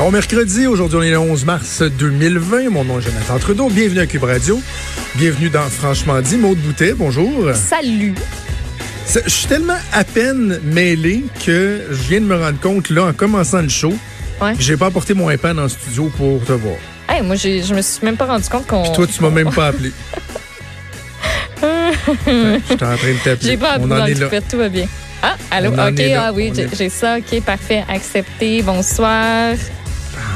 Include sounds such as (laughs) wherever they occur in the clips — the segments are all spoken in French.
Bon mercredi, aujourd'hui on est le 11 mars 2020. Mon nom est Jonathan Trudeau. Bienvenue à Cube Radio. Bienvenue dans Franchement dit. Maude Boutet, bonjour. Salut. Je suis tellement à peine mêlé que je viens de me rendre compte là en commençant le show. Ouais. J'ai pas apporté mon iPad en studio pour te voir. Hey, moi, je me suis même pas rendu compte qu'on. Puis toi, tu m'as même pas appelé. (laughs) J'étais en train de t'appeler. J'ai pas appris On dans en le est là. tout va bien. Ah, allô? OK, ah oui, j'ai ça. OK, parfait. Accepté. Bonsoir.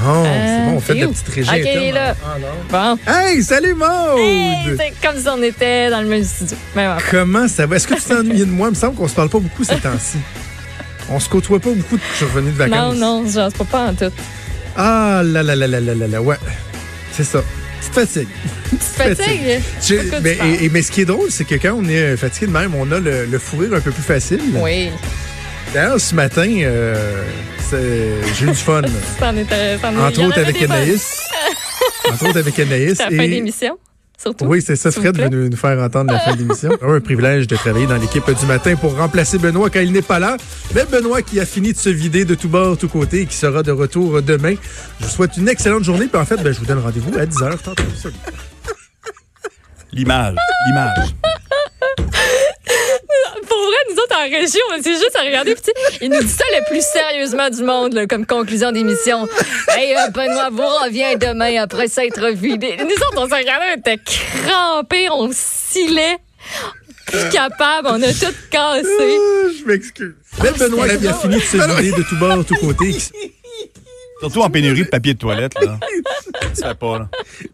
Oh, c'est bon, on fait t'es de où? petites régies Ok, là. Ah, non. Bon. Hey, salut Maude! Hey, c'est comme si on était dans le même studio. Même. Comment ça va? Est-ce que tu ennuyé de moi? Il me semble qu'on se parle pas beaucoup ces temps-ci. On se côtoie pas beaucoup depuis que je suis revenu de Non, vacances. non, je pas pas en tout. Ah là là là là là là là, ouais. C'est ça. Petite fatigue. Tu te fatigues? J'ai- De quoi tu mais, parles? et- et- mais ce qui est drôle, c'est que quand on est fatigué de même, on a le, le fou rire un peu plus facile. Oui, D'ailleurs, ce matin, euh, c'est- j'ai eu du fun. (laughs) est- il Entre en autres avec. Anaïs. (laughs) Entre autres avec Anaïs. C'est la fin d'émission, surtout. Oui, c'est ça. Fred veut nous, nous faire entendre la fin de l'émission. (laughs) un privilège de travailler dans l'équipe du matin pour remplacer Benoît quand il n'est pas là. Mais Benoît qui a fini de se vider de tout bord, tout côté et qui sera de retour demain. Je vous souhaite une excellente journée. Puis en fait, ben, je vous donne rendez-vous à 10h. Tantôt. Salut. L'image, l'image. En région, c'est juste à regarder. Puis, il nous dit ça le plus sérieusement du monde, là, comme conclusion d'émission. (laughs) Hey, euh, Benoît vous revient demain après s'être vidé. Nous autres, on s'est regardé, on était crampés, on scillait. Plus capable, on a tout cassé. Ah, je m'excuse. Mais Benoît qui a fini de se vider de tout bord, tout côté. (laughs) Surtout en pénurie de papier de toilette, là. Ça fait pas, là.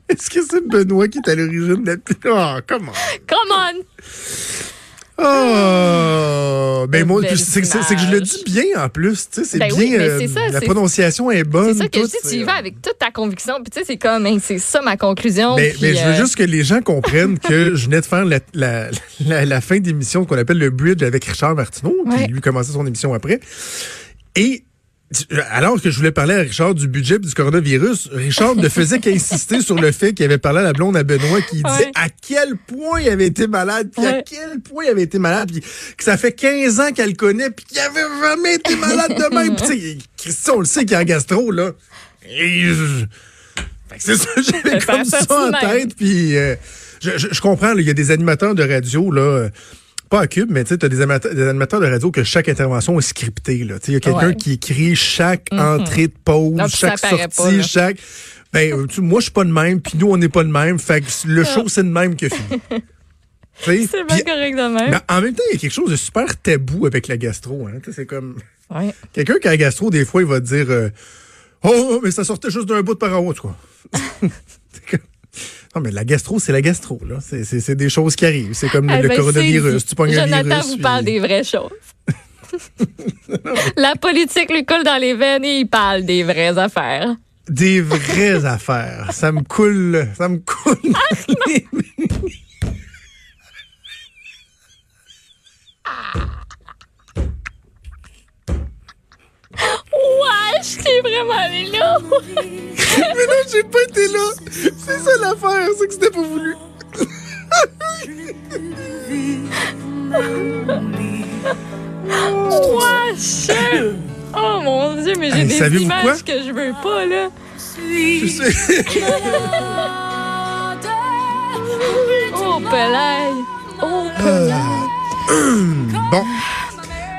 Est-ce que c'est Benoît qui est à l'origine de la... Oh, comment? Come on! Oh! Ben, moi, c'est que je le dis bien en plus. Tu sais, c'est Ben bien. oui, euh, ça, la prononciation est bonne. C'est ça que je tout, dis, tu y vas avec toute ta conviction. Puis tu sais, c'est comme, hein, c'est ça ma conclusion. Mais, puis, mais je veux euh, juste que les gens comprennent que (laughs) je venais de faire la, la, la, la fin d'émission qu'on appelle le bridge avec Richard Martineau, Ouais. qui lui commençait son émission après. Et alors que je voulais parler à Richard du budget et du coronavirus, Richard ne faisait qu'insister sur le fait qu'il avait parlé à la blonde à Benoît qui disait Ouais. à quel point il avait été malade, puis à quel point il avait été malade, puis que ça fait 15 ans qu'elle le connaît, puis qu'il avait jamais été malade de même. Puis Christian, on le sait qu'il est en gastro, là. Et c'est ça, j'avais comme ça en tête, puis euh, je, je- je comprends, là, il y a des animateurs de radio, là, pas à Cube, mais tu sais, t'as des animateurs, des animateurs de radio que chaque intervention est scriptée, là. Tu sais, il y a quelqu'un Ouais. qui écrit chaque entrée de pause, Non, chaque sortie, pas, chaque... (laughs) Ben, euh, tu- moi, je suis pas de même, puis nous, on n'est pas de même, fait que le show, c'est de même que fini. (laughs) C'est puis- correct de même. mais en même temps, il y a quelque chose de super tabou avec la gastro. Hein. Tu sais, C'est comme... Ouais. Quelqu'un qui a la gastro, des fois, il va te dire euh, Oh, mais ça sortait juste d'un bout de par en haut, quoi. (laughs) Non, mais la gastro, c'est la gastro, là. C'est- C'est c'est des choses qui arrivent. C'est comme le, Eh le ben, coronavirus. Tu pognes un Jonathan virus. vous puis- parle des vraies choses. (laughs) La politique lui coule dans les veines et il parle des vraies affaires. Des vraies affaires. Ça me coule. Ça me coule. Wesh, vraiment allé là. (laughs) mais non, j'ai pas été là. C'est ça l'affaire. C'est que c'était pas voulu. Wesh. Oh mon dieu, mais j'ai Hey, des images que je veux pas, là. Je sais. (laughs) Oh, Pelay. Oh, (clears throat) Bon.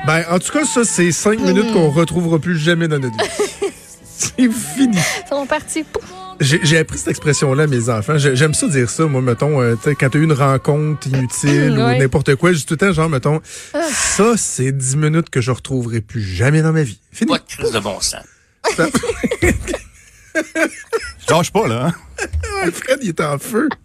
Ben, en tout cas, ça, c'est cinq minutes qu'on retrouvera plus jamais dans notre vie. C'est fini. Ils sont partis. J'ai appris cette expression-là à mes enfants. J'ai- J'aime ça dire ça, moi, mettons, euh, quand t'as eu une rencontre inutile (clears throat) ou Ouais. n'importe quoi, juste tout le temps, genre, mettons, ça, c'est dix minutes que je retrouverai plus jamais dans ma vie. Fini. Pas de crise de bon sens. Ça- Je lâche pas, là. hein. (laughs) Alfred, il est en feu. (laughs)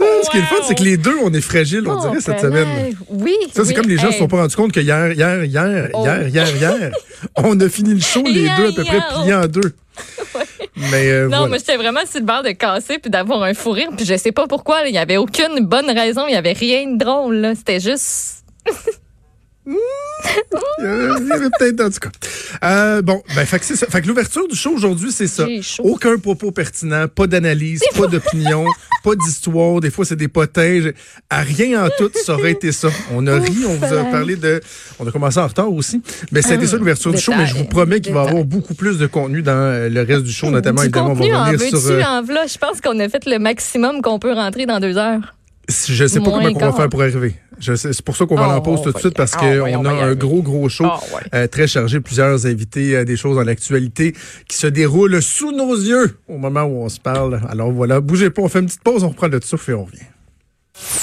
Ah, Ce qui est le fun, c'est que les deux, on est fragiles, on Oh, dirait, cette Pelay. semaine. Oui. Ça, c'est comme les gens ne se sont pas rendus compte que hier, hier, hier, Oh. hier, hier, hier, (laughs) on a fini le show, les deux à peu près pliés en deux. (laughs) Mais euh, Non, voilà. moi, j'étais vraiment sur le bord de casser puis d'avoir un fou rire. Puis je sais pas pourquoi. Il y avait aucune bonne raison. Il y avait rien de drôle. C'était juste. Peut-être, en tout cas. Euh, bon, ben, fait que c'est ça. Fait que l'ouverture du show aujourd'hui, c'est ça. Aucun propos pertinent, pas d'analyse, pas d'opinion, (laughs) pas d'histoire. Des fois, c'est des potins. À rien en tout, ça aurait été ça. On a ri, on vous a parlé de. On a commencé en retard aussi. Mais c'était ça l'ouverture du show. Mais je vous promets qu'il va y avoir beaucoup plus de contenu dans euh, le reste du show, notamment, du évidemment, on contenu va en revenir veux-tu, sur. euh, en? Je pense qu'on a fait le maximum qu'on peut rentrer dans deux heures. Je sais pas Moins comment on va faire pour arriver. C'est pour ça qu'on va Oh, en pause tout de suite parce ah, qu'on a un gros, gros show Ah, ouais. euh, très chargé. Plusieurs invités, euh, des choses dans l'actualité qui se déroulent sous nos yeux au moment où on se parle. Alors voilà, bougez pas, on fait une petite pause, on reprend le souffle et on revient.